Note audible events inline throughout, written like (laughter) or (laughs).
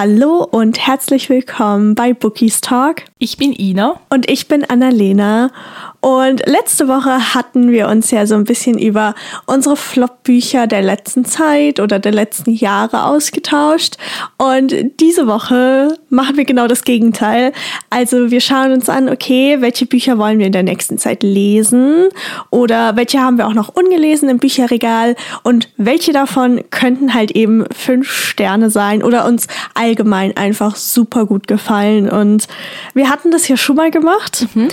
Hallo und herzlich willkommen bei Bookies Talk. Ich bin Ina. Und ich bin Annalena. Und letzte Woche hatten wir uns ja so ein bisschen über unsere Flop-Bücher der letzten Zeit oder der letzten Jahre ausgetauscht. Und diese Woche machen wir genau das Gegenteil. Also wir schauen uns an, okay, welche Bücher wollen wir in der nächsten Zeit lesen oder welche haben wir auch noch ungelesen im Bücherregal und welche davon könnten halt eben fünf Sterne sein oder uns allgemein einfach super gut gefallen. Und wir hatten das ja schon mal gemacht. Mhm.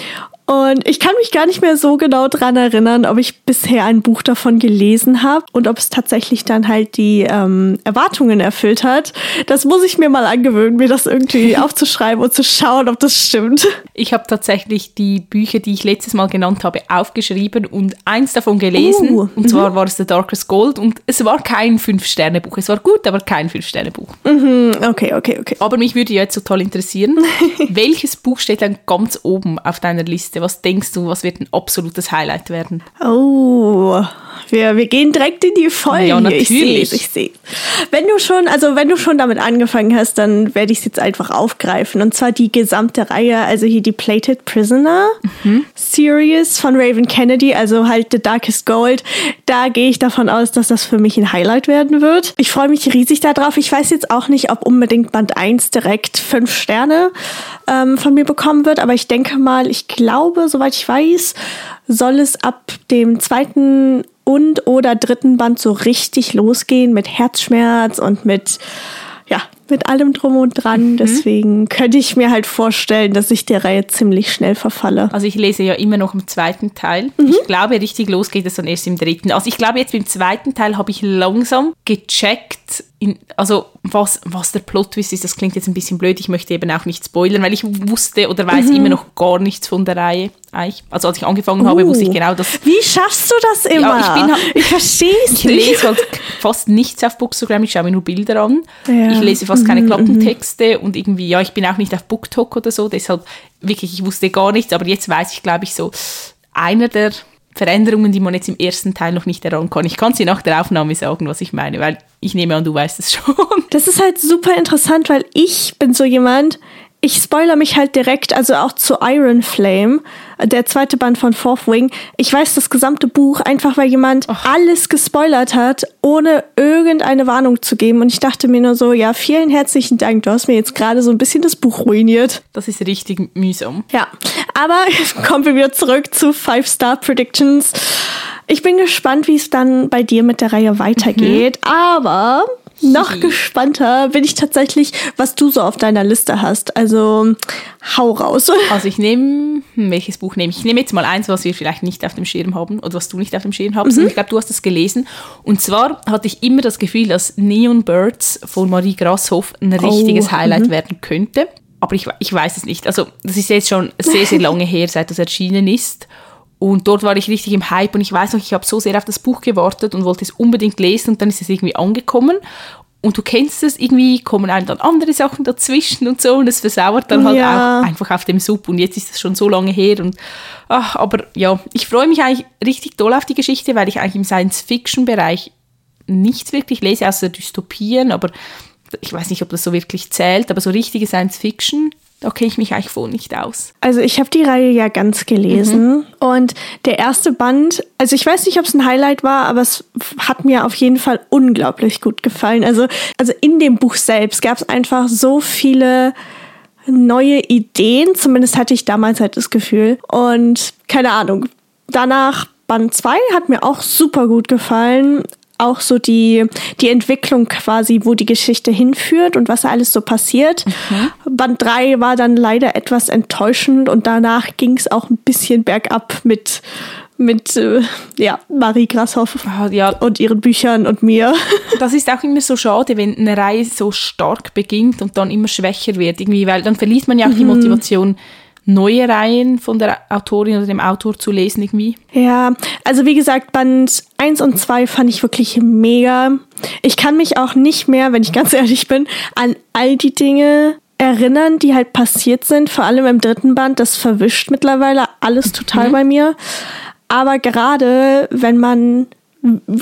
Und ich kann mich gar nicht mehr so genau dran erinnern, ob ich bisher ein Buch davon gelesen habe und ob es tatsächlich dann halt die ähm, Erwartungen erfüllt hat. Das muss ich mir mal angewöhnen, mir das irgendwie (laughs) aufzuschreiben und zu schauen, ob das stimmt. Ich habe tatsächlich die Bücher, die ich letztes Mal genannt habe, aufgeschrieben und eins davon gelesen. Uh, und zwar mhm. war es The Darkest Gold und es war kein Fünf-Sterne-Buch. Es war gut, aber kein Fünf-Sterne-Buch. Mhm, okay, okay, okay. Aber mich würde jetzt so toll interessieren, (laughs) welches Buch steht dann ganz oben auf deiner Liste? Liste? Was denkst du, was wird ein absolutes Highlight werden? Oh, wir, wir gehen direkt in die Folge. Ja, natürlich. Ich sehe ich sehe Wenn du schon, also wenn du schon damit angefangen hast, dann werde ich es jetzt einfach aufgreifen. Und zwar die gesamte Reihe, also hier die Plated Prisoner mhm. Series von Raven Kennedy, also halt The Darkest Gold. Da gehe ich davon aus, dass das für mich ein Highlight werden wird. Ich freue mich riesig darauf. Ich weiß jetzt auch nicht, ob unbedingt Band 1 direkt fünf Sterne ähm, von mir bekommen wird, aber ich denke mal, ich glaube, soweit ich weiß, soll es ab dem zweiten und oder dritten Band so richtig losgehen mit Herzschmerz und mit ja, mit allem drum und dran. Mhm. Deswegen könnte ich mir halt vorstellen, dass ich der Reihe ziemlich schnell verfalle. Also ich lese ja immer noch im zweiten Teil. Mhm. Ich glaube, richtig los geht es dann erst im dritten. Also ich glaube, jetzt im zweiten Teil habe ich langsam gecheckt, in, also was, was der Plot-Twist ist, das klingt jetzt ein bisschen blöd, ich möchte eben auch nicht spoilern, weil ich wusste oder weiß mhm. immer noch gar nichts von der Reihe. Also als ich angefangen uh. habe, wusste ich genau das. Wie schaffst du das immer? Ja, ich bin halt, ich verstehe es (laughs) Ich lese halt fast nichts auf Bookstagram, ich schaue mir nur Bilder an. Ja. Ich lese fast keine mhm, Klappentexte mhm. und irgendwie, ja, ich bin auch nicht auf BookTok oder so, deshalb wirklich, ich wusste gar nichts, aber jetzt weiß ich, glaube ich, so einer der Veränderungen, die man jetzt im ersten Teil noch nicht erahnen kann. Ich kann sie nach der Aufnahme sagen, was ich meine, weil ich nehme an, du weißt es (laughs) schon. Das ist halt super interessant, weil ich bin so jemand, ich spoiler mich halt direkt, also auch zu Iron Flame, der zweite Band von Fourth Wing. Ich weiß das gesamte Buch einfach, weil jemand Och. alles gespoilert hat, ohne irgendeine Warnung zu geben. Und ich dachte mir nur so, ja, vielen herzlichen Dank. Du hast mir jetzt gerade so ein bisschen das Buch ruiniert. Das ist richtig mühsam. Ja, aber (laughs) kommen wir wieder zurück zu Five Star Predictions. Ich bin gespannt, wie es dann bei dir mit der Reihe weitergeht. Mhm. Aber noch gespannter bin ich tatsächlich, was du so auf deiner Liste hast. Also hau raus. (laughs) Also ich nehme, hm, welches Buch nehme ich? Ich nehme jetzt mal eins, was wir vielleicht nicht auf dem Schirm haben oder was du nicht auf dem Schirm hast. Mhm. Ich glaube, du hast es gelesen. Und zwar hatte ich immer das Gefühl, dass Neon Birds von Marie Grasshoff ein richtiges oh. Highlight mhm. werden könnte. Aber ich, ich weiß es nicht. Also das ist jetzt schon sehr, sehr lange her, seit das erschienen ist. Und dort war ich richtig im Hype und ich weiß noch, ich habe so sehr auf das Buch gewartet und wollte es unbedingt lesen und dann ist es irgendwie angekommen. Und du kennst es, irgendwie kommen einem dann andere Sachen dazwischen und so und es versauert dann halt ja. auch einfach auf dem Sub. Und jetzt ist das schon so lange her. Und, ach, aber ja, ich freue mich eigentlich richtig doll auf die Geschichte, weil ich eigentlich im Science-Fiction-Bereich nichts wirklich lese, außer Dystopien. Aber ich weiß nicht, ob das so wirklich zählt, aber so richtige Science-Fiction da kenne ich mich eigentlich wohl nicht aus. Also ich habe die Reihe ja ganz gelesen mhm. und der erste Band, also ich weiß nicht, ob es ein Highlight war, aber es hat mir auf jeden Fall unglaublich gut gefallen. Also, also in dem Buch selbst gab es einfach so viele neue Ideen, zumindest hatte ich damals halt das Gefühl. Und keine Ahnung, danach Band 2 hat mir auch super gut gefallen auch so die, die Entwicklung quasi, wo die Geschichte hinführt und was alles so passiert. Mhm. Band 3 war dann leider etwas enttäuschend und danach ging es auch ein bisschen bergab mit, mit äh, ja, Marie Grashoff ja. und ihren Büchern und mir. (laughs) Das ist auch immer so schade, wenn eine Reihe so stark beginnt und dann immer schwächer wird, irgendwie, weil dann verliert man ja auch mhm. die Motivation neue Reihen von der Autorin oder dem Autor zu lesen irgendwie? Ja, also wie gesagt, Band 1 und 2 fand ich wirklich mega. Ich kann mich auch nicht mehr, wenn ich ganz (laughs) ehrlich bin, an all die Dinge erinnern, die halt passiert sind, vor allem im dritten Band. Das verwischt mittlerweile alles total mhm. bei mir. Aber gerade wenn man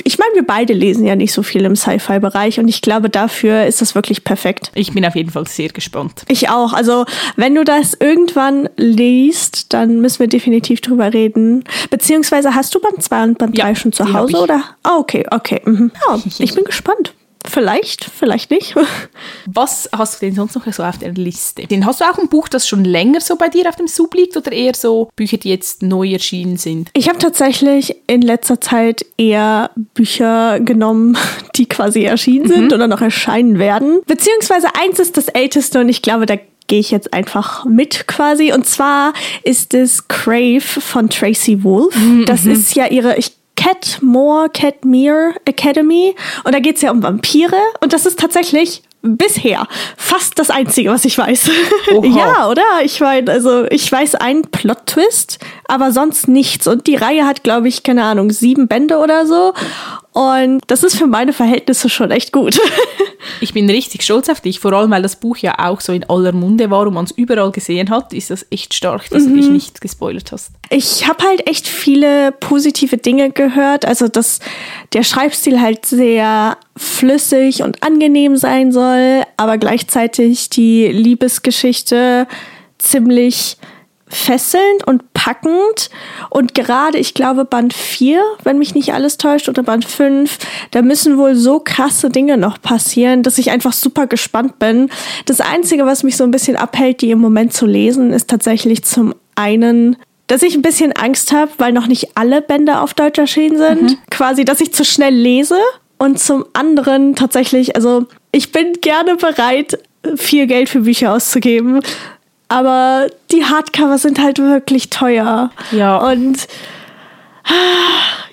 ich meine, wir beide lesen ja nicht so viel im Sci-Fi-Bereich und ich glaube, dafür ist das wirklich perfekt. Ich bin auf jeden Fall sehr gespannt. Ich auch. Also, wenn du das irgendwann liest, dann müssen wir definitiv drüber reden. Beziehungsweise hast du Band 2 und Band 3 ja, schon zu Hause, oder? Ah, okay, okay. Mhm. Ja, ich bin gespannt. Vielleicht, vielleicht nicht. (laughs) Was hast du denn sonst noch so auf der Liste? Den hast du auch ein Buch, das schon länger so bei dir auf dem Sub liegt oder eher so Bücher, die jetzt neu erschienen sind? Ich habe tatsächlich in letzter Zeit eher Bücher genommen, (laughs) die quasi erschienen sind mhm. oder noch erscheinen werden. Beziehungsweise eins ist das älteste und ich glaube, da gehe ich jetzt einfach mit quasi. Und zwar ist es Crave von Tracy Wolf. Mhm. Das ist ja ihre, ich Cat More, Cat Mere Academy. Und da geht es ja um Vampire. Und das ist tatsächlich bisher fast das Einzige, was ich weiß. (laughs) ja, oder? Ich meine, also ich weiß einen Plot-Twist, aber sonst nichts. Und die Reihe hat, glaube ich, keine Ahnung, sieben Bände oder so. Und das ist für meine Verhältnisse schon echt gut. (laughs) ich bin richtig stolz auf dich, vor allem weil das Buch ja auch so in aller Munde war und man es überall gesehen hat, ist das echt stark, dass mhm. du dich mhm. nicht gespoilert hast. Ich habe halt echt viele positive Dinge gehört, also dass der Schreibstil halt sehr flüssig und angenehm sein soll, aber gleichzeitig die Liebesgeschichte ziemlich fesselnd und packend. Und gerade, ich glaube, Band 4, wenn mich nicht alles täuscht, oder Band 5, da müssen wohl so krasse Dinge noch passieren, dass ich einfach super gespannt bin. Das Einzige, was mich so ein bisschen abhält, die im Moment zu lesen, ist tatsächlich zum einen dass ich ein bisschen Angst habe, weil noch nicht alle Bände auf Deutsch erschienen sind. Mhm. Quasi, dass ich zu schnell lese. Und zum anderen tatsächlich, also ich bin gerne bereit, viel Geld für Bücher auszugeben aber die Hardcover sind halt wirklich teuer. Ja. Und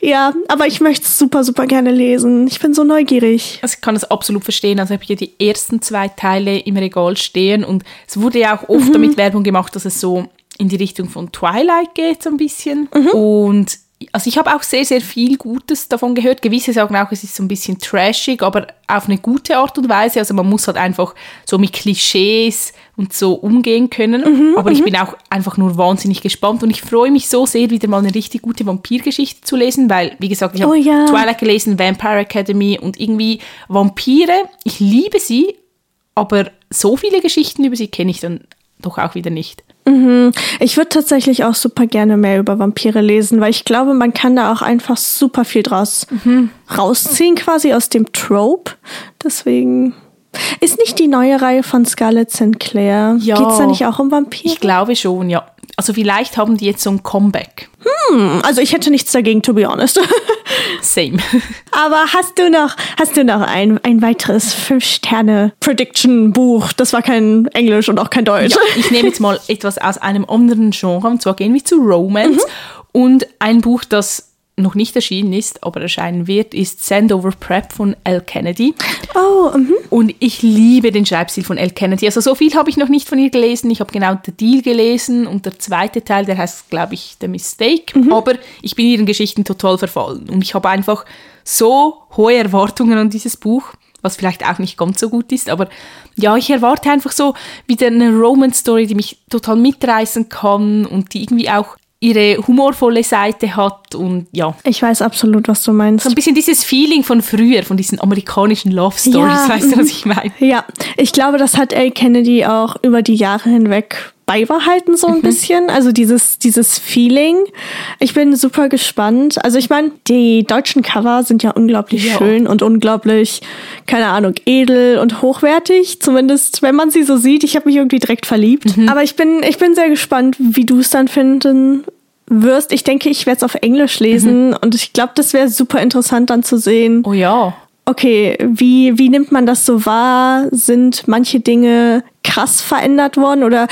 ja, aber ich möchte es super, super gerne lesen. Ich bin so neugierig. Also ich kann das absolut verstehen. Also habe ich ja die ersten zwei Teile im Regal stehen und es wurde ja auch oft mhm. damit Werbung gemacht, dass es so in die Richtung von Twilight geht, so ein bisschen. Mhm. Und also ich habe auch sehr, sehr viel Gutes davon gehört. Gewisse sagen auch, es ist so ein bisschen trashig, aber auf eine gute Art und Weise. Also man muss halt einfach so mit Klischees und so umgehen können. Mhm, aber ich mhm. bin auch einfach nur wahnsinnig gespannt und ich freue mich so sehr, wieder mal eine richtig gute Vampirgeschichte zu lesen, weil, wie gesagt, ich habe oh, ja. Twilight gelesen, Vampire Academy und irgendwie Vampire, ich liebe sie, aber so viele Geschichten über sie kenne ich dann doch auch wieder nicht. Mhm. Ich würde tatsächlich auch super gerne mehr über Vampire lesen, weil ich glaube, man kann da auch einfach super viel draus mhm. rausziehen, quasi aus dem Trope. Deswegen. Ist nicht die neue Reihe von Scarlett Sinclair? Ja. Geht es da nicht auch um Vampire? Ich glaube schon, ja. Also vielleicht haben die jetzt so ein Comeback. Hm, also ich hätte nichts dagegen, to be honest. (laughs) Same. Aber hast du noch, hast du noch ein, ein weiteres Fünf-Sterne-Prediction-Buch? Das war kein Englisch und auch kein Deutsch. Ja, ich nehme jetzt mal etwas aus einem anderen Genre, und zwar gehen wir zu Romance. Mhm. Und ein Buch, das noch nicht erschienen ist, aber erscheinen wird, ist Sandover Prep von L. Kennedy. Oh, mhm. Und ich liebe den Schreibstil von L. Kennedy. Also so viel habe ich noch nicht von ihr gelesen. Ich habe genau The Deal gelesen und der zweite Teil, der heißt, glaube ich, The Mistake. Mhm. Aber ich bin ihren Geschichten total verfallen. Und ich habe einfach so hohe Erwartungen an dieses Buch was vielleicht auch nicht ganz so gut ist, aber ja, ich erwarte einfach so wieder eine Romance-Story, die mich total mitreißen kann und die irgendwie auch ihre humorvolle Seite hat und ja. Ich weiß absolut, was du meinst. So ein bisschen dieses Feeling von früher, von diesen amerikanischen Love Stories, ja. weißt du, was ich meine? Ja, ich glaube, das hat L. Kennedy auch über die Jahre hinweg beibehalten so ein mhm. bisschen. Also dieses, dieses Feeling. Ich bin super gespannt. Also ich meine, die deutschen Cover sind ja unglaublich ja. schön und unglaublich, keine Ahnung, edel und hochwertig. Zumindest, wenn man sie so sieht. Ich habe mich irgendwie direkt verliebt. Mhm. Aber ich bin, ich bin sehr gespannt, wie du es dann finden wirst. Ich denke, ich werde es auf Englisch lesen mhm. und ich glaube, das wäre super interessant dann zu sehen. Oh ja okay, wie, wie nimmt man das so wahr? Sind manche Dinge krass verändert worden oder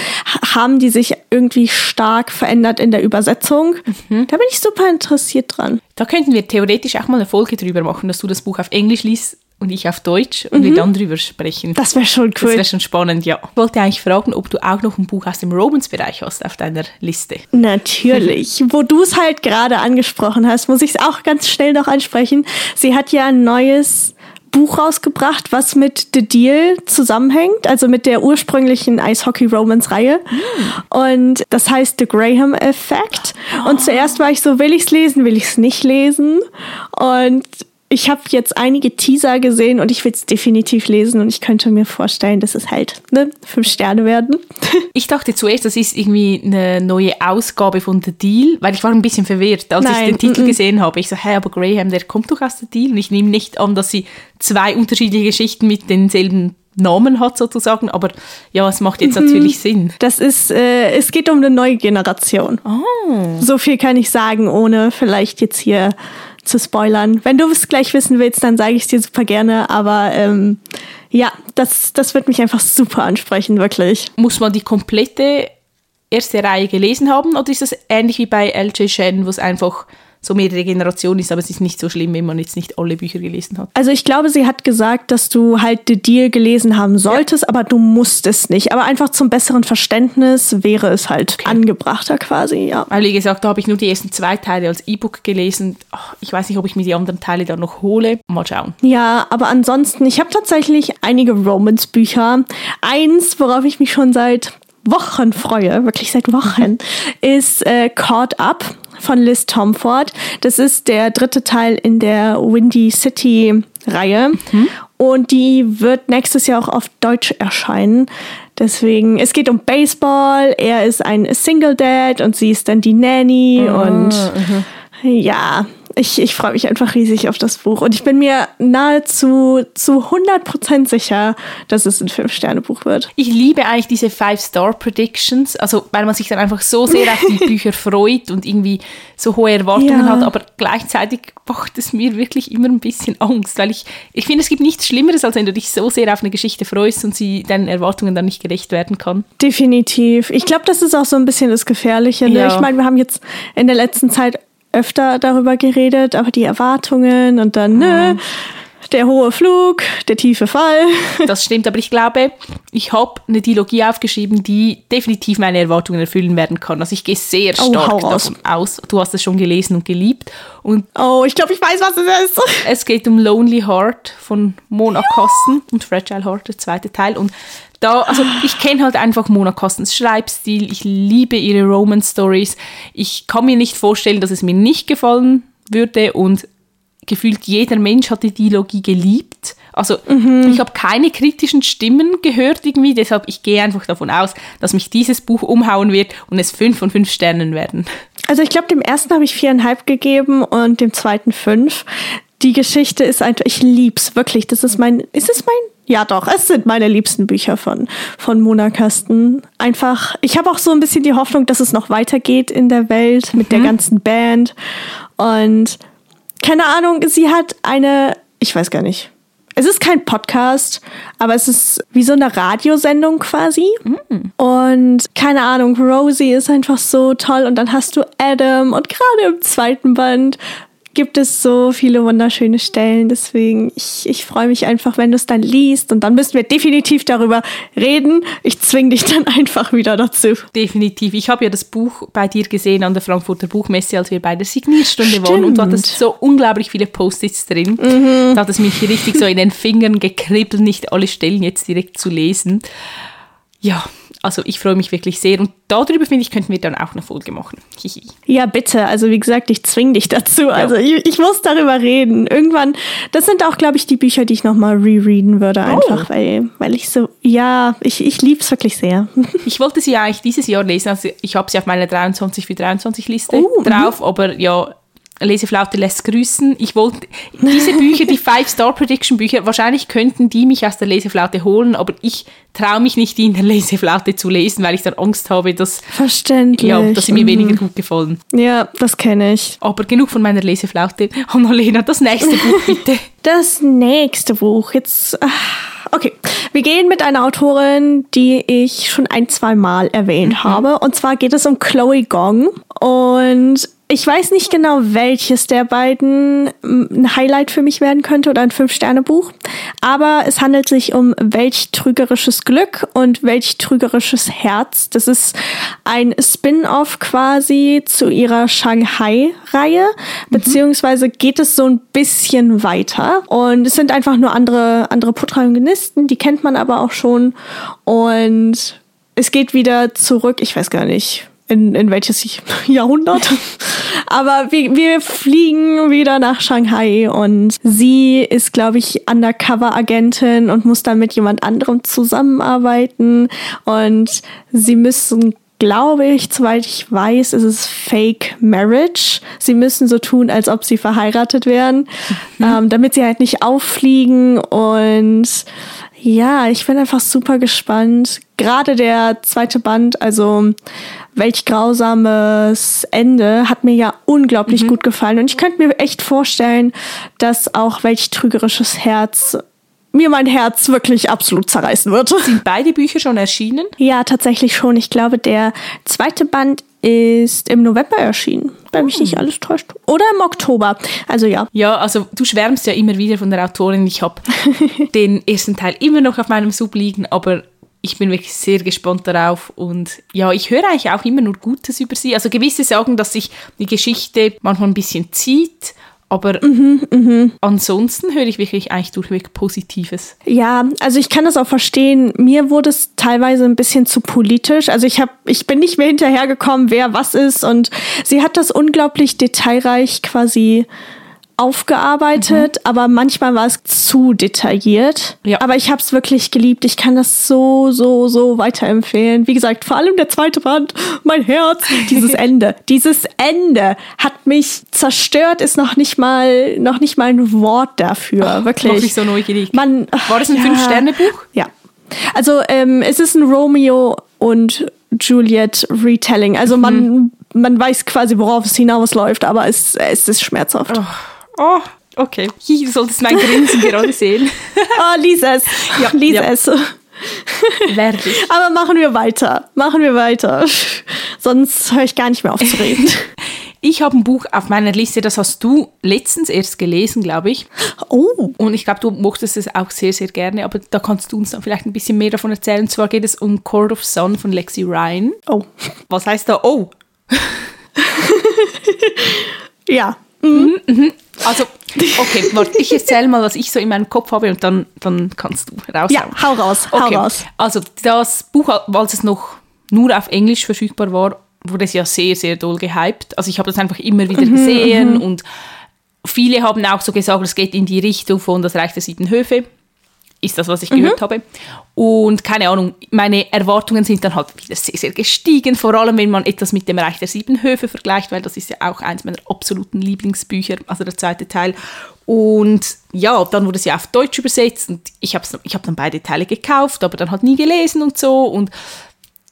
haben die sich irgendwie stark verändert in der Übersetzung? Mhm. Da bin ich super interessiert dran. Da könnten wir theoretisch auch mal eine Folge drüber machen, dass du das Buch auf Englisch liest und ich auf Deutsch und mhm. wir dann drüber sprechen. Das wäre schon cool. Das wäre schon spannend, ja. Ich wollte eigentlich fragen, ob du auch noch ein Buch aus dem Romance-Bereich hast auf deiner Liste. Natürlich. (laughs) Wo du es halt gerade angesprochen hast, muss ich es auch ganz schnell noch ansprechen. Sie hat ja ein neues Buch rausgebracht, was mit The Deal zusammenhängt, also mit der ursprünglichen Eishockey-Romance-Reihe. Mm. Und das heißt The Graham Effect. Und zuerst war ich so, will ich's lesen, will ich's nicht lesen? Und ich habe jetzt einige Teaser gesehen und ich will es definitiv lesen und ich könnte mir vorstellen, dass es halt ne, fünf Sterne werden. (laughs) Ich dachte zuerst, das ist irgendwie eine neue Ausgabe von The Deal, weil ich war ein bisschen verwirrt, als Nein, ich den Titel mm -mm. gesehen habe. Ich so, hey, aber Graham, der kommt doch aus The Deal und ich nehme nicht an, dass sie zwei unterschiedliche Geschichten mit denselben Namen hat sozusagen, aber ja, es macht jetzt mhm. natürlich Sinn. Das ist, äh, es geht um eine neue Generation. Oh. So viel kann ich sagen, ohne vielleicht jetzt hier zu spoilern. Wenn du es gleich wissen willst, dann sage ich es dir super gerne. Aber ähm, ja, das, das wird mich einfach super ansprechen, wirklich. Muss man die komplette erste Reihe gelesen haben oder ist das ähnlich wie bei L.J. Shen, wo es einfach so mehrere Generationen ist, aber es ist nicht so schlimm, wenn man jetzt nicht alle Bücher gelesen hat. Also ich glaube, sie hat gesagt, dass du halt The Deal gelesen haben solltest, ja. aber du musst es nicht. Aber einfach zum besseren Verständnis wäre es halt okay. angebrachter quasi, ja. Weil wie gesagt, da habe ich nur die ersten zwei Teile als E-Book gelesen. ich weiß nicht, ob ich mir die anderen Teile dann noch hole. Mal schauen. Ja, aber ansonsten, ich habe tatsächlich einige Romance-Bücher. Eins, worauf ich mich schon seit Wochen freue, wirklich seit Wochen, (laughs) ist äh, Caught Up von Liz Tomford. Das ist der dritte Teil in der Windy City Reihe. Mhm. Und die wird nächstes Jahr auch auf Deutsch erscheinen. Deswegen, es geht um Baseball. Er ist ein Single Dad und sie ist dann die Nanny. Mhm. Und mhm. ja, ich, ich freue mich einfach riesig auf das Buch und ich bin mir nahezu zu 100% sicher, dass es ein Fünf-Sterne-Buch wird. Ich liebe eigentlich diese Five-Star-Predictions, also weil man sich dann einfach so sehr auf die (laughs) Bücher freut und irgendwie so hohe Erwartungen ja. hat, aber gleichzeitig macht es mir wirklich immer ein bisschen Angst, weil ich, ich finde, es gibt nichts Schlimmeres, als wenn du dich so sehr auf eine Geschichte freust und sie deinen Erwartungen dann nicht gerecht werden kann. Definitiv. Ich glaube, das ist auch so ein bisschen das Gefährliche. Ne? Ja. Ich meine, wir haben jetzt in der letzten Zeit öfter darüber geredet, aber die Erwartungen und dann, ne, mhm. der hohe Flug, der tiefe Fall. (laughs) Das stimmt, aber ich glaube, ich habe eine Dialogie aufgeschrieben, die definitiv meine Erwartungen erfüllen werden kann. Also ich gehe sehr oh, stark oh, davon aus. Du hast es schon gelesen und geliebt. Und oh, ich glaube, ich weiß, was es ist. Es geht um Lonely Heart von Mona ja. Kasten und Fragile Heart, der zweite Teil. Und da, also ich kenne halt einfach Mona Kostens Schreibstil, ich liebe ihre Romance Stories. Ich kann mir nicht vorstellen, dass es mir nicht gefallen würde und gefühlt jeder Mensch hat die Dialogie geliebt. Also mhm. ich habe keine kritischen Stimmen gehört irgendwie, deshalb ich gehe einfach davon aus, dass mich dieses Buch umhauen wird und es fünf von fünf Sternen werden. Also ich glaube, dem ersten habe ich viereinhalb gegeben und dem zweiten fünf. Die Geschichte ist einfach, ich lieb's wirklich. Das ist mein, ist es mein ja, doch, es sind meine liebsten Bücher von, von Mona Kasten. Einfach, ich habe auch so ein bisschen die Hoffnung, dass es noch weitergeht in der Welt mit mhm. der ganzen Band. Und keine Ahnung, sie hat eine, ich weiß gar nicht. Es ist kein Podcast, aber es ist wie so eine Radiosendung quasi. Mhm. Und keine Ahnung, Rosie ist einfach so toll. Und dann hast du Adam und gerade im zweiten Band gibt es so viele wunderschöne Stellen. Deswegen, ich, ich freue mich einfach, wenn du es dann liest. Und dann müssen wir definitiv darüber reden. Ich zwinge dich dann (laughs) einfach wieder dazu. Definitiv. Ich habe ja das Buch bei dir gesehen an der Frankfurter Buchmesse, als wir bei der Signierstunde Stimmt. waren. Und du hattest so unglaublich viele Post-its drin. Mhm. Da hat es mich richtig so in den Fingern gekribbelt, nicht alle Stellen jetzt direkt zu lesen. Ja, also ich freue mich wirklich sehr und darüber finde ich, könnten wir dann auch eine Folge machen. Hihi. Ja, bitte. Also wie gesagt, ich zwinge dich dazu. Ja. Also ich, ich, muss darüber reden. Irgendwann, das sind auch, glaube ich, die Bücher, die ich nochmal rereaden würde, oh. einfach, oh. weil, weil ich so, ja, ich, ich liebe es wirklich sehr. (laughs) Ich wollte sie ja eigentlich dieses Jahr lesen, also ich habe sie auf meiner 23 für 23 Liste oh, drauf, aber ja, Leseflaute lässt grüßen. Ich wollte diese Bücher, die Five-Star-Prediction-Bücher, wahrscheinlich könnten die mich aus der Leseflaute holen, aber ich traue mich nicht, die in der Leseflaute zu lesen, weil ich dann Angst habe, dass, Verständlich. Ja, dass sie mir weniger gut gefallen. Ja, das kenne ich. Aber genug von meiner Leseflaute. Annalena, das nächste Buch (laughs) bitte. Das nächste Buch. Jetzt. Ah, okay, wir gehen mit einer Autorin, die ich schon ein, zwei Mal erwähnt mhm. habe. Und zwar geht es um Chloe Gong. Und Ich weiß nicht genau, welches der beiden ein Highlight für mich werden könnte oder ein Fünf-Sterne-Buch. Aber es handelt sich um Welch trügerisches Glück und Welch trügerisches Herz. Das ist ein Spin-off quasi zu ihrer Shanghai-Reihe. Beziehungsweise geht es so ein bisschen weiter. Und es sind einfach nur andere, andere Protagonisten. Die kennt man aber auch schon. Und es geht wieder zurück. Ich weiß gar nicht in, in welches (laughs) Jahrhundert. Aber wir, wir fliegen wieder nach Shanghai und sie ist, glaube ich, Undercover-Agentin und muss dann mit jemand anderem zusammenarbeiten. Und sie müssen glaube ich, soweit ich weiß, ist es Fake Marriage. Sie müssen so tun, als ob sie verheiratet wären, mhm. ähm, damit sie halt nicht auffliegen. Und ja, ich bin einfach super gespannt. Gerade der zweite Band, also welch grausames Ende hat mir ja unglaublich mhm. gut gefallen. Und ich könnte mir echt vorstellen, dass auch welch trügerisches Herz mir mein Herz wirklich absolut zerreißen wird. Sind beide Bücher schon erschienen? Ja, tatsächlich schon. Ich glaube, der zweite Band ist im November erschienen, wenn mich nicht oh. alles täuscht. Oder im Oktober. Also ja. Ja, also du schwärmst ja immer wieder von der Autorin. Ich habe (laughs) den ersten Teil immer noch auf meinem Sub liegen, aber ich bin wirklich sehr gespannt darauf und ja, ich höre eigentlich auch immer nur Gutes über sie. Also gewisse sagen, dass sich die Geschichte manchmal ein bisschen zieht, aber mhm, mh. ansonsten höre ich wirklich eigentlich durchweg Positives. Ja, also ich kann das auch verstehen. Mir wurde es teilweise ein bisschen zu politisch. Also ich habe, ich bin nicht mehr hinterhergekommen, wer was ist. Und sie hat das unglaublich detailreich quasi aufgearbeitet, mhm. aber manchmal war es zu detailliert. Ja. Aber ich habe es wirklich geliebt. Ich kann das so, so, so weiterempfehlen. Wie gesagt, vor allem der zweite Band, mein Herz, dieses (laughs) Ende. Dieses Ende hat mich zerstört, ist noch nicht mal, noch nicht mal ein Wort dafür. Oh, wirklich. Ich so neugierig. Man, war das ein ja, Fünf-Sterne-Buch? Ja. Also ähm, es ist ein Romeo und Juliet Retelling. Also man, mhm. man weiß quasi, worauf es hinausläuft, aber es, es ist schmerzhaft. Oh. Oh, okay. Du solltest mein Grinsen gerade sehen. Oh, (laughs) lies es. Ja, lies ja. es. Werde ich. Aber machen wir weiter. Machen wir weiter. Sonst höre ich gar nicht mehr auf zu reden. (laughs) Ich habe ein Buch auf meiner Liste, das hast du letztens erst gelesen, glaube ich. Oh. Und ich glaube, du mochtest es auch sehr, sehr gerne, aber da kannst du uns dann vielleicht ein bisschen mehr davon erzählen. Und zwar geht es um Court of Sun von Lexi Ryan. Oh. Was heißt da Oh? (laughs) ja. Mhm. Mhm. Also, okay, warte, ich erzähle mal, was ich so in meinem Kopf habe und dann, dann kannst du raus. Ja, hau raus, hau okay. raus. Also, das Buch, als es noch nur auf Englisch verfügbar war, wurde es ja sehr, sehr doll gehypt. Also, ich habe das einfach immer wieder mhm, gesehen mhm, und viele haben auch so gesagt, es geht in die Richtung von Das Reich der Sieben Höfe ist das, was ich gehört mhm. habe. Und keine Ahnung, meine Erwartungen sind dann halt wieder sehr, sehr gestiegen, vor allem wenn man etwas mit dem Reich der Sieben Höfe vergleicht, weil das ist ja auch eins meiner absoluten Lieblingsbücher, also der zweite Teil. Und ja, dann wurde es ja auf Deutsch übersetzt und ich habe ich hab dann beide Teile gekauft, aber dann halt nie gelesen und so. Und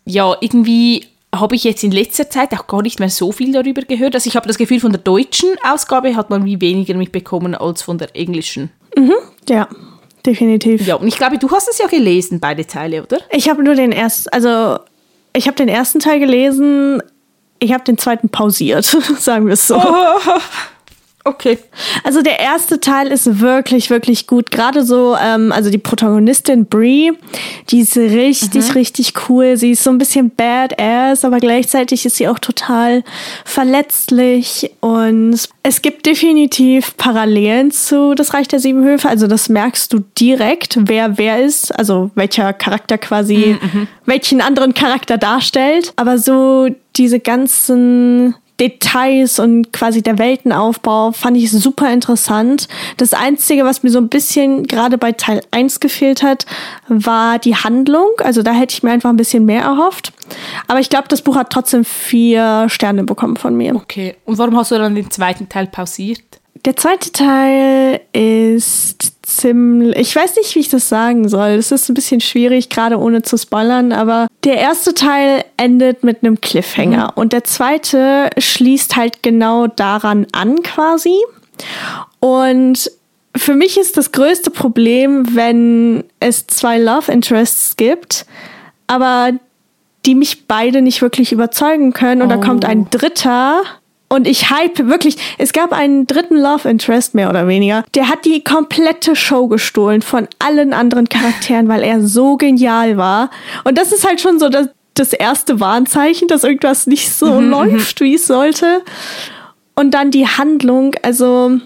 ja, irgendwie habe ich jetzt in letzter Zeit auch gar nicht mehr so viel darüber gehört. Also ich habe das Gefühl, von der deutschen Ausgabe hat man wie weniger mitbekommen als von der englischen. Mhm, ja definitiv. Ja, und ich glaube, du hast es ja gelesen, beide Teile, oder? Ich habe nur den ersten, also ich habe den ersten Teil gelesen, ich habe den zweiten pausiert, (laughs) sagen wir es so. Oh. Okay. Also der erste Teil ist wirklich, wirklich gut. Gerade so, ähm, also die Protagonistin Brie, die ist richtig, mhm. richtig cool. Sie ist so ein bisschen badass, aber gleichzeitig ist sie auch total verletzlich. Und es gibt definitiv Parallelen zu Das Reich der Sieben Höfe. Also das merkst du direkt, wer wer ist, also welcher Charakter quasi, mhm. mhm. welchen anderen Charakter darstellt. Aber so diese ganzen Details und quasi der Weltenaufbau fand ich super interessant. Das Einzige, was mir so ein bisschen gerade bei Teil 1 gefehlt hat, war die Handlung. Also da hätte ich mir einfach ein bisschen mehr erhofft. Aber ich glaube, das Buch hat trotzdem vier Sterne bekommen von mir. Okay. Und warum hast du dann den zweiten Teil pausiert? Der zweite Teil ist ziemlich, ich weiß nicht, wie ich das sagen soll. Das ist ein bisschen schwierig, gerade ohne zu spoilern, aber der erste Teil endet mit einem Cliffhanger mhm. und der zweite schließt halt genau daran an quasi. Und für mich ist das größte Problem, wenn es zwei Love Interests gibt, aber die mich beide nicht wirklich überzeugen können und oh. da kommt ein oh. dritter Und ich hype wirklich, es gab einen dritten Love Interest, mehr oder weniger. Der hat die komplette Show gestohlen von allen anderen Charakteren, weil er so genial war. Und das ist halt schon so das, das erste Warnzeichen, dass irgendwas nicht so mhm, läuft, wie es sollte. Und dann die Handlung, also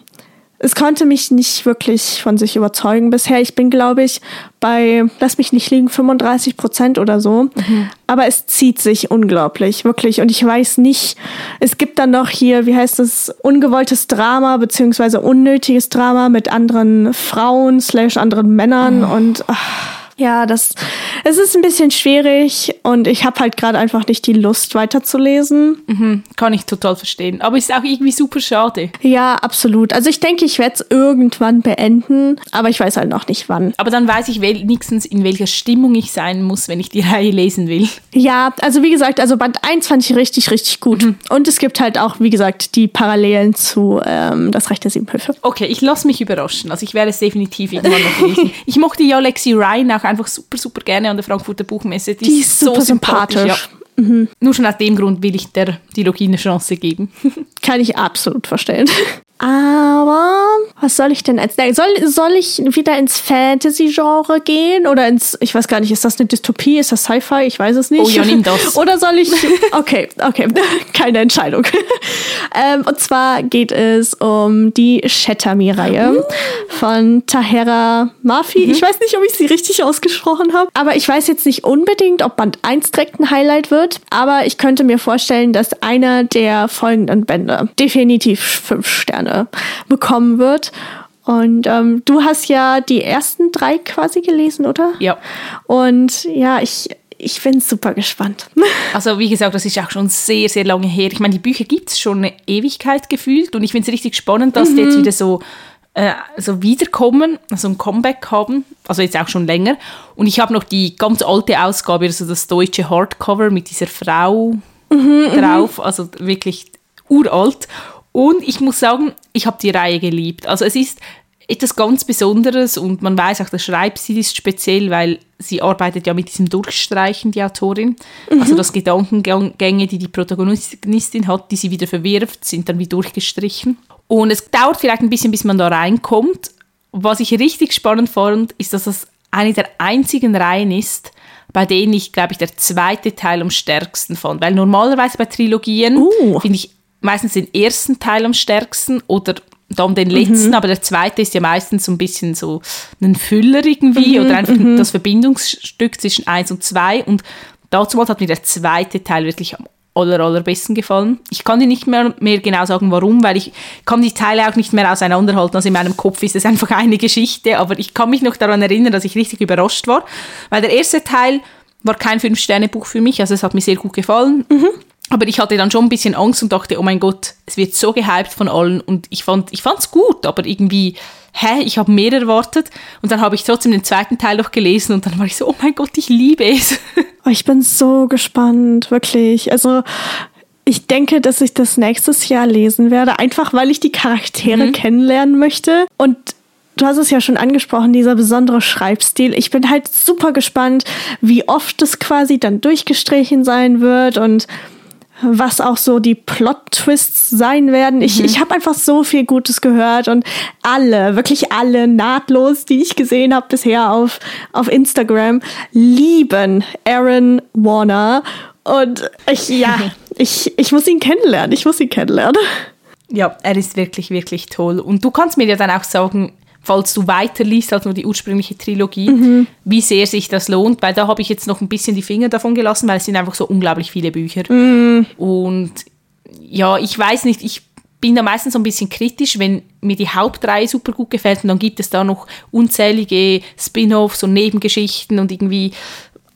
es konnte mich nicht wirklich von sich überzeugen bisher. Ich bin, glaube ich, bei, lass mich nicht liegen, 35 Prozent oder so. Mhm. Aber es zieht sich unglaublich, wirklich. Und ich weiß nicht, es gibt dann noch hier, wie heißt das, ungewolltes Drama, beziehungsweise unnötiges Drama mit anderen Frauen slash anderen Männern oh. und ach, ja, das es ist ein bisschen schwierig und ich habe halt gerade einfach nicht die Lust weiterzulesen. Mhm, kann ich total verstehen. Aber ist auch irgendwie super schade. Ja, absolut. Also ich denke, ich werde es irgendwann beenden, aber ich weiß halt noch nicht wann. Aber dann weiß ich wenigstens, in welcher Stimmung ich sein muss, wenn ich die (laughs) Reihe lesen will. Ja, also wie gesagt, also Band 1 fand ich richtig, richtig gut. Mhm. Und es gibt halt auch, wie gesagt, die Parallelen zu ähm, Das Recht der Sieben Höfe. Okay, ich lasse mich überraschen. Also ich werde es definitiv irgendwann noch lesen. ich mochte ja Lexi Ryan auch einfach super, super gerne an der Frankfurter Buchmesse. Die, die ist so sympathisch. sympathisch ja. mhm. Nur schon aus dem Grund will ich der Dilogie eine Chance geben. (laughs) Kann ich absolut verstehen. Aber was soll ich denn als soll soll ich wieder ins Fantasy Genre gehen oder ins ich weiß gar nicht, ist das eine Dystopie, ist das Sci-Fi, ich weiß es nicht. Oh ja, nimm das. (laughs) Oder soll ich Okay, okay, (laughs) keine Entscheidung. (laughs) ähm, und zwar geht es um die Shetami Reihe uh. von Tahera Mafi. Mhm. Ich weiß nicht, ob ich sie richtig ausgesprochen habe, aber ich weiß jetzt nicht unbedingt, ob Band 1 direkt ein Highlight wird, aber ich könnte mir vorstellen, dass einer der folgenden Bände definitiv fünf Sterne Sterne bekommen wird. Und ähm, du hast ja die ersten drei quasi gelesen, oder? Ja. Und ja, ich, ich bin super gespannt. (laughs) Also wie gesagt, das ist auch schon sehr, sehr lange her. Ich meine, die Bücher gibt es schon eine Ewigkeit gefühlt und ich finde es richtig spannend, dass mhm. die jetzt wieder so, äh, so wiederkommen, also ein Comeback haben, also jetzt auch schon länger. Und ich habe noch die ganz alte Ausgabe, also das deutsche Hardcover mit dieser Frau mhm, mhm. drauf, also wirklich uralt. Und ich muss sagen, ich habe die Reihe geliebt. Also es ist etwas ganz Besonderes und man weiß auch, der Schreibstil ist speziell, weil sie arbeitet ja mit diesem Durchstreichen, die Autorin. Mhm. Also das Gedankengänge, die die Protagonistin hat, die sie wieder verwirft, sind dann wie durchgestrichen. Und es dauert vielleicht ein bisschen, bis man da reinkommt. Was ich richtig spannend fand, ist, dass das eine der einzigen Reihen ist, bei denen ich, glaube ich, der zweite Teil am stärksten fand. Weil normalerweise bei Trilogien uh. finde ich meistens den ersten Teil am stärksten oder dann den letzten, mhm. aber der zweite ist ja meistens so ein bisschen so ein Füller irgendwie mhm, oder einfach mhm. das Verbindungsstück zwischen eins und zwei und dazu hat mir der zweite Teil wirklich am aller, allerbesten gefallen. Ich kann dir nicht mehr, mehr genau sagen, warum, weil ich kann die Teile auch nicht mehr auseinanderhalten. Also in meinem Kopf ist es einfach eine Geschichte, aber ich kann mich noch daran erinnern, dass ich richtig überrascht war, weil der erste Teil war kein Fünf-Sterne-Buch für mich, also es hat mir sehr gut gefallen. Mhm. Aber ich hatte dann schon ein bisschen Angst und dachte, oh mein Gott, es wird so gehypt von allen und ich fand ich fand's gut, aber irgendwie hä, ich habe mehr erwartet und dann habe ich trotzdem den zweiten Teil noch gelesen und dann war ich so, oh mein Gott, ich liebe es. (laughs) Oh, ich bin so gespannt, wirklich. Also ich denke, dass ich das nächstes Jahr lesen werde, einfach weil ich die Charaktere mhm. kennenlernen möchte und du hast es ja schon angesprochen, dieser besondere Schreibstil. Ich bin halt super gespannt, wie oft es quasi dann durchgestrichen sein wird und was auch so die Plot-Twists sein werden. Ich, mhm. ich habe einfach so viel Gutes gehört und alle, wirklich alle nahtlos, die ich gesehen habe bisher auf, auf Instagram, lieben Aaron Warner. Und ich, ja, (laughs) ich, ich muss ihn kennenlernen. Ich muss ihn kennenlernen. Ja, er ist wirklich, wirklich toll. Und du kannst mir ja dann auch sagen, falls du weiterliest als nur die ursprüngliche Trilogie, mhm. wie sehr sich das lohnt, weil da habe ich jetzt noch ein bisschen die Finger davon gelassen, weil es sind einfach so unglaublich viele Bücher. Mhm. Und ja, ich weiß nicht, ich bin da meistens so ein bisschen kritisch, wenn mir die Hauptreihe super gut gefällt und dann gibt es da noch unzählige Spin-offs und Nebengeschichten und irgendwie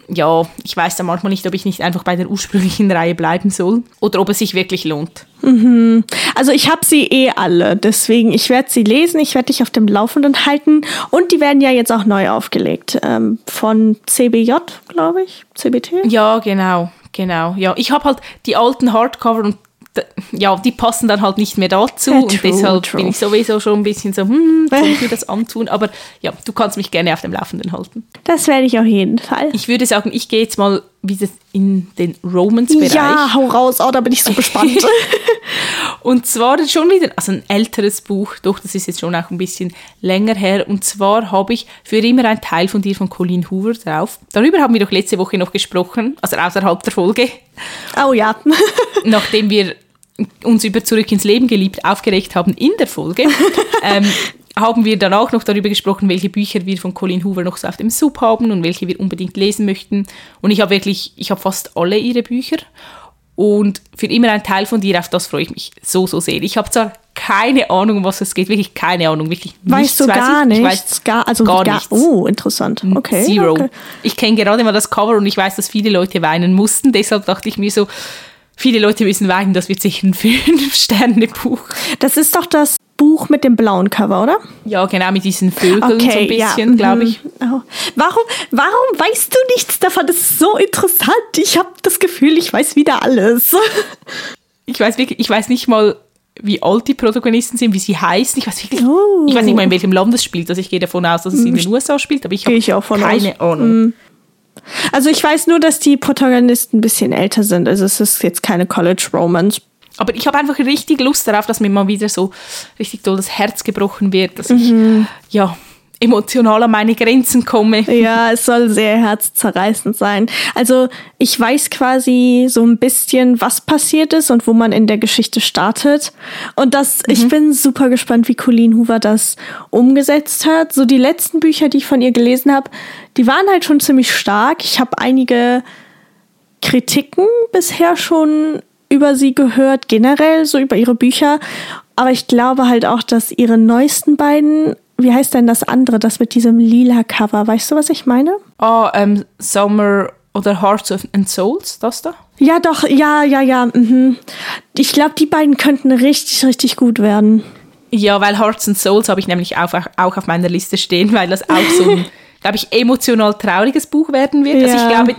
ja, ich weiß da manchmal nicht, ob ich nicht einfach bei der ursprünglichen Reihe bleiben soll oder ob es sich wirklich lohnt. Mhm. Also ich habe sie eh alle, deswegen ich werde sie lesen, ich werde dich auf dem Laufenden halten und die werden ja jetzt auch neu aufgelegt ähm, von CBJ, glaube ich, CBT. Ja, genau, genau. Ja, ich habe halt die alten Hardcover und ja, die passen dann halt nicht mehr dazu ja, und deshalb true. bin ich sowieso schon ein bisschen so, hm, soll (laughs) ich mir das antun? Aber ja, du kannst mich gerne auf dem Laufenden halten. Das werde ich auf jeden Fall. Ich würde sagen, ich gehe jetzt mal wieder in den Romance-Bereich. Ja, hau raus, oh, da bin ich so gespannt. (laughs) und zwar schon wieder, also ein älteres Buch, doch, das ist jetzt schon auch ein bisschen länger her. Und zwar habe ich für immer ein Teil von dir von Colleen Hoover drauf. Darüber haben wir doch letzte Woche noch gesprochen, also außerhalb der Folge. Oh ja. Nachdem wir uns über Zurück ins Leben geliebt aufgeregt haben in der Folge. (laughs) ähm, haben wir dann auch noch darüber gesprochen, welche Bücher wir von Colin Hoover noch so auf dem Sub haben und welche wir unbedingt lesen möchten. Und ich habe wirklich, ich habe fast alle ihre Bücher und für immer ein Teil von dir, auf das freue ich mich so, so sehr. Ich habe zwar keine Ahnung, um was es geht, wirklich keine Ahnung, wirklich Weißt du weiß gar ich. nichts? Ich weiß gar, also gar gar nichts. Oh, interessant. Okay. Zero. Okay. Ich kenne gerade mal das Cover und ich weiß, dass viele Leute weinen mussten. Deshalb dachte ich mir so, viele Leute müssen weinen, das wird sicher ein Fünf-Sterne-Buch. Das ist doch das Buch mit dem blauen Cover, oder? Ja, genau, mit diesen Vögeln so ein ja, bisschen, glaube mhm. ich. Oh. Warum, warum weißt du nichts davon? Das ist so interessant. Ich habe das Gefühl, ich weiß wieder alles. (laughs) Ich weiß wirklich, ich weiß nicht mal, wie alt die Protagonisten sind, wie sie heißen. Ich weiß wirklich, Oh. ich weiß nicht mal, in welchem Land es spielt. Also ich gehe davon aus, dass es in den USA spielt, aber ich habe ich auch von keine aus. Ahnung. Also ich weiß nur, dass die Protagonisten ein bisschen älter sind. Also es ist jetzt keine College Romance. Aber ich habe einfach richtig Lust darauf, dass mir mal wieder so richtig doll das Herz gebrochen wird, dass ich Mhm. ja emotional an meine Grenzen komme. (laughs) Ja, es soll sehr herzzerreißend sein. Also ich weiß quasi so ein bisschen, was passiert ist und wo man in der Geschichte startet. Und das, ich bin super gespannt, wie Colleen Hoover das umgesetzt hat. So die letzten Bücher, die ich von ihr gelesen habe, die waren halt schon ziemlich stark. Ich habe einige Kritiken bisher schon über sie gehört, generell so über ihre Bücher. Aber ich glaube halt auch, dass ihre neuesten beiden, wie heißt denn das andere, das mit diesem lila Cover, weißt du, was ich meine? Ah, ähm, Summer oder Hearts and Souls, das da? Ja, doch, ja, ja, ja. Mhm. Ich glaube, die beiden könnten richtig, richtig gut werden. Ja, weil Hearts and Souls habe ich nämlich auch, auch auf meiner Liste stehen, weil das auch so ein, (laughs) glaube ich, emotional trauriges Buch werden wird. Also Ja. ich glaube,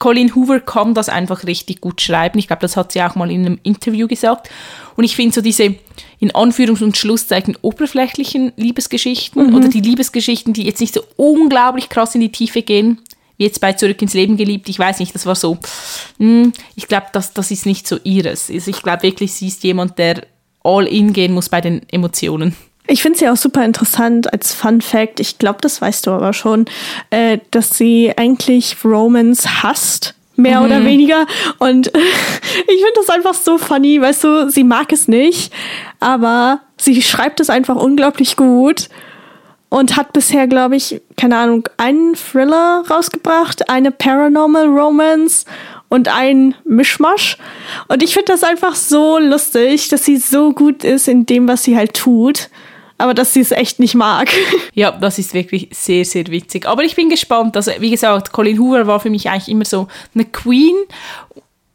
Colin Hoover kann das einfach richtig gut schreiben. Ich glaube, das hat sie auch mal in einem Interview gesagt. Und ich finde so diese in Anführungs- und Schlusszeichen oberflächlichen Liebesgeschichten oder die Liebesgeschichten, die jetzt nicht so unglaublich krass in die Tiefe gehen, wie jetzt bei Zurück ins Leben geliebt. Ich weiß nicht, das war so, hm, ich glaube, das, das ist nicht so ihres. Also ich glaube wirklich, sie ist jemand, der all in gehen muss bei den Emotionen. Ich finde sie auch super interessant als Fun Fact. Ich glaube, das weißt du aber schon, äh, dass sie eigentlich Romans hasst. Mehr oder weniger. Und (laughs) ich finde das einfach so funny, weißt du, sie mag es nicht, aber sie schreibt es einfach unglaublich gut und hat bisher, glaube ich, keine Ahnung, einen Thriller rausgebracht, eine Paranormal Romance und ein Mischmasch. Und ich finde das einfach so lustig, dass sie so gut ist in dem, was sie halt tut, aber dass sie es echt nicht mag. (laughs) Ja, das ist wirklich sehr, sehr witzig. Aber ich bin gespannt. Also, wie gesagt, Colin Hoover war für mich eigentlich immer so eine Queen.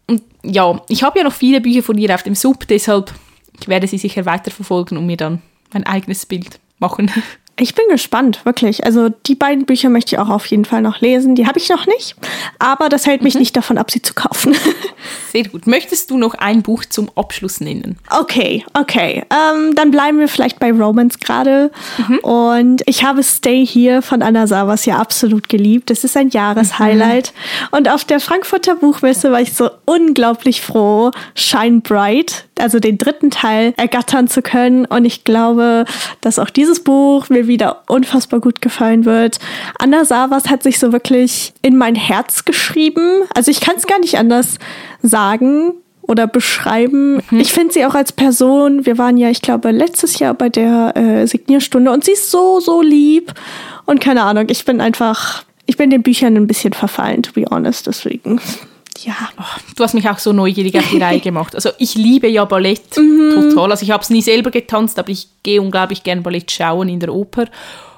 Und ja, ich habe ja noch viele Bücher von ihr auf dem Sub, deshalb ich werde sie sicher weiterverfolgen und mir dann mein eigenes Bild machen. (laughs) Ich bin gespannt, wirklich. Also die beiden Bücher möchte ich auch auf jeden Fall noch lesen. Die habe ich noch nicht, aber das hält mich nicht davon ab, sie zu kaufen. (laughs) Sehr gut. Möchtest du noch ein Buch zum Abschluss nennen? Okay, okay. Ähm, dann bleiben wir vielleicht bei Romance gerade. Und ich habe Stay Here von Anna Savas ja absolut geliebt. Das ist ein Jahreshighlight. Und auf der Frankfurter Buchmesse war ich so unglaublich froh, Shine Bright, also den dritten Teil, ergattern zu können. Und ich glaube, dass auch dieses Buch mir wieder unfassbar gut gefallen wird. Anna Savas hat sich so wirklich in mein Herz geschrieben. Also ich kann es gar nicht anders sagen oder beschreiben. Ich finde sie auch als Person, wir waren ja, ich glaube, letztes Jahr bei der äh, Signierstunde und sie ist so, so lieb. Und keine Ahnung, ich bin einfach, ich bin den Büchern ein bisschen verfallen, to be honest, deswegen. Ja. Du hast mich auch so neugierig auf die Reihe gemacht. Also ich liebe ja Ballett Mhm. total. Also ich habe es nie selber getanzt, aber ich gehe unglaublich gern Ballett schauen in der Oper.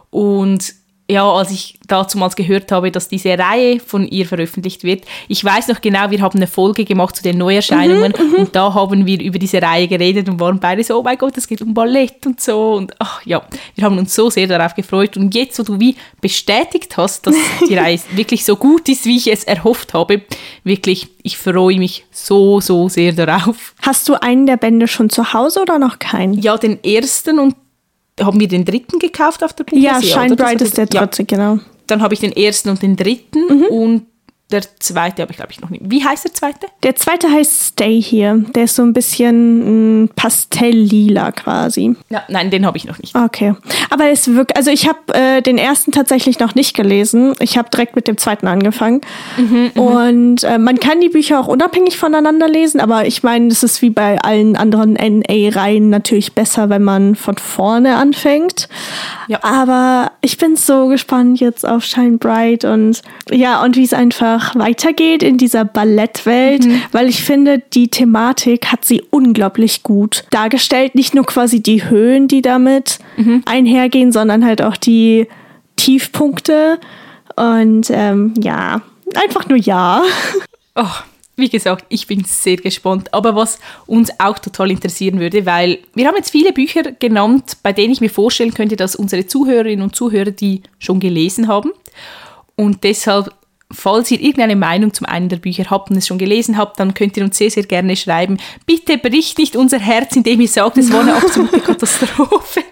Und ja, als ich damals gehört habe, dass diese Reihe von ihr veröffentlicht wird, ich weiß noch genau, wir haben eine Folge gemacht zu den Neuerscheinungen Mhm, und da haben wir über diese Reihe geredet und waren beide so, oh mein Gott, es geht um Ballett und so und ach ja, wir haben uns so sehr darauf gefreut und jetzt, wo du wie bestätigt hast, dass (laughs) die Reihe wirklich so gut ist, wie ich es erhofft habe, wirklich, ich freue mich so, so sehr darauf. Hast du einen der Bände schon zu Hause oder noch keinen? Ja, den ersten und haben wir den dritten gekauft auf der Buchmesse? Ja, Shine Bright ist der ja, dritte, genau. dann habe ich den ersten und den dritten Mhm. und Der zweite habe ich, glaube ich, noch nicht. Wie heißt der zweite? Der zweite heißt Stay Here. Der ist so ein bisschen mm, pastelllila quasi. Ja, nein, den habe ich noch nicht. Okay. Aber es ist wirklich, also ich habe äh, den ersten tatsächlich noch nicht gelesen. Ich habe direkt mit dem zweiten angefangen. Mhm, Und äh, man kann die Bücher auch unabhängig voneinander lesen, aber ich meine, es ist wie bei allen anderen NA-Reihen natürlich besser, wenn man von vorne anfängt. Ja. Aber ich bin so gespannt jetzt auf Shine Bright und ja, und wie es einfach weitergeht in dieser Ballettwelt, weil ich finde, die Thematik hat sie unglaublich gut dargestellt. Nicht nur quasi die Höhen, die damit einhergehen, sondern halt auch die Tiefpunkte. Und ähm, ja, einfach nur ja. (laughs) Oh, wie gesagt, ich bin sehr gespannt. Aber was uns auch total interessieren würde, weil wir haben jetzt viele Bücher genannt, bei denen ich mir vorstellen könnte, dass unsere Zuhörerinnen und Zuhörer die schon gelesen haben. Und deshalb, falls ihr irgendeine Meinung zum einen der Bücher habt und es schon gelesen habt, dann könnt ihr uns sehr, sehr gerne schreiben. Bitte bricht nicht unser Herz, indem ihr sagt, es war eine (laughs) absolute Katastrophe,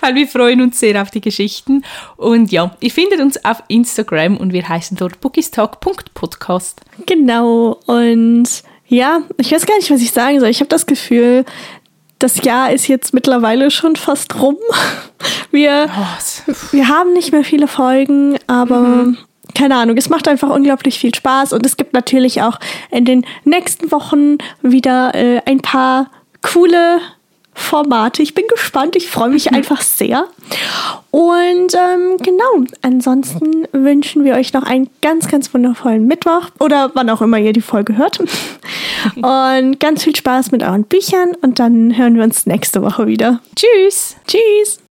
weil wir freuen uns sehr auf die Geschichten. Und ja, ihr findet uns auf Instagram und wir heißen dort bookistalk.podcast. Genau. Und ja, ich weiß gar nicht, was ich sagen soll. Ich habe das Gefühl, das Jahr ist jetzt mittlerweile schon fast rum. (laughs) Wir, wir haben nicht mehr viele Folgen, aber keine Ahnung, es macht einfach unglaublich viel Spaß und es gibt natürlich auch in den nächsten Wochen wieder äh, ein paar coole Formate. Ich bin gespannt, ich freue mich (laughs) einfach sehr. Und ähm, genau, ansonsten wünschen wir euch noch einen ganz, ganz wundervollen Mittwoch oder wann auch immer ihr die Folge hört. (laughs) Und ganz viel Spaß mit euren Büchern und dann hören wir uns nächste Woche wieder. Tschüss! Tschüss!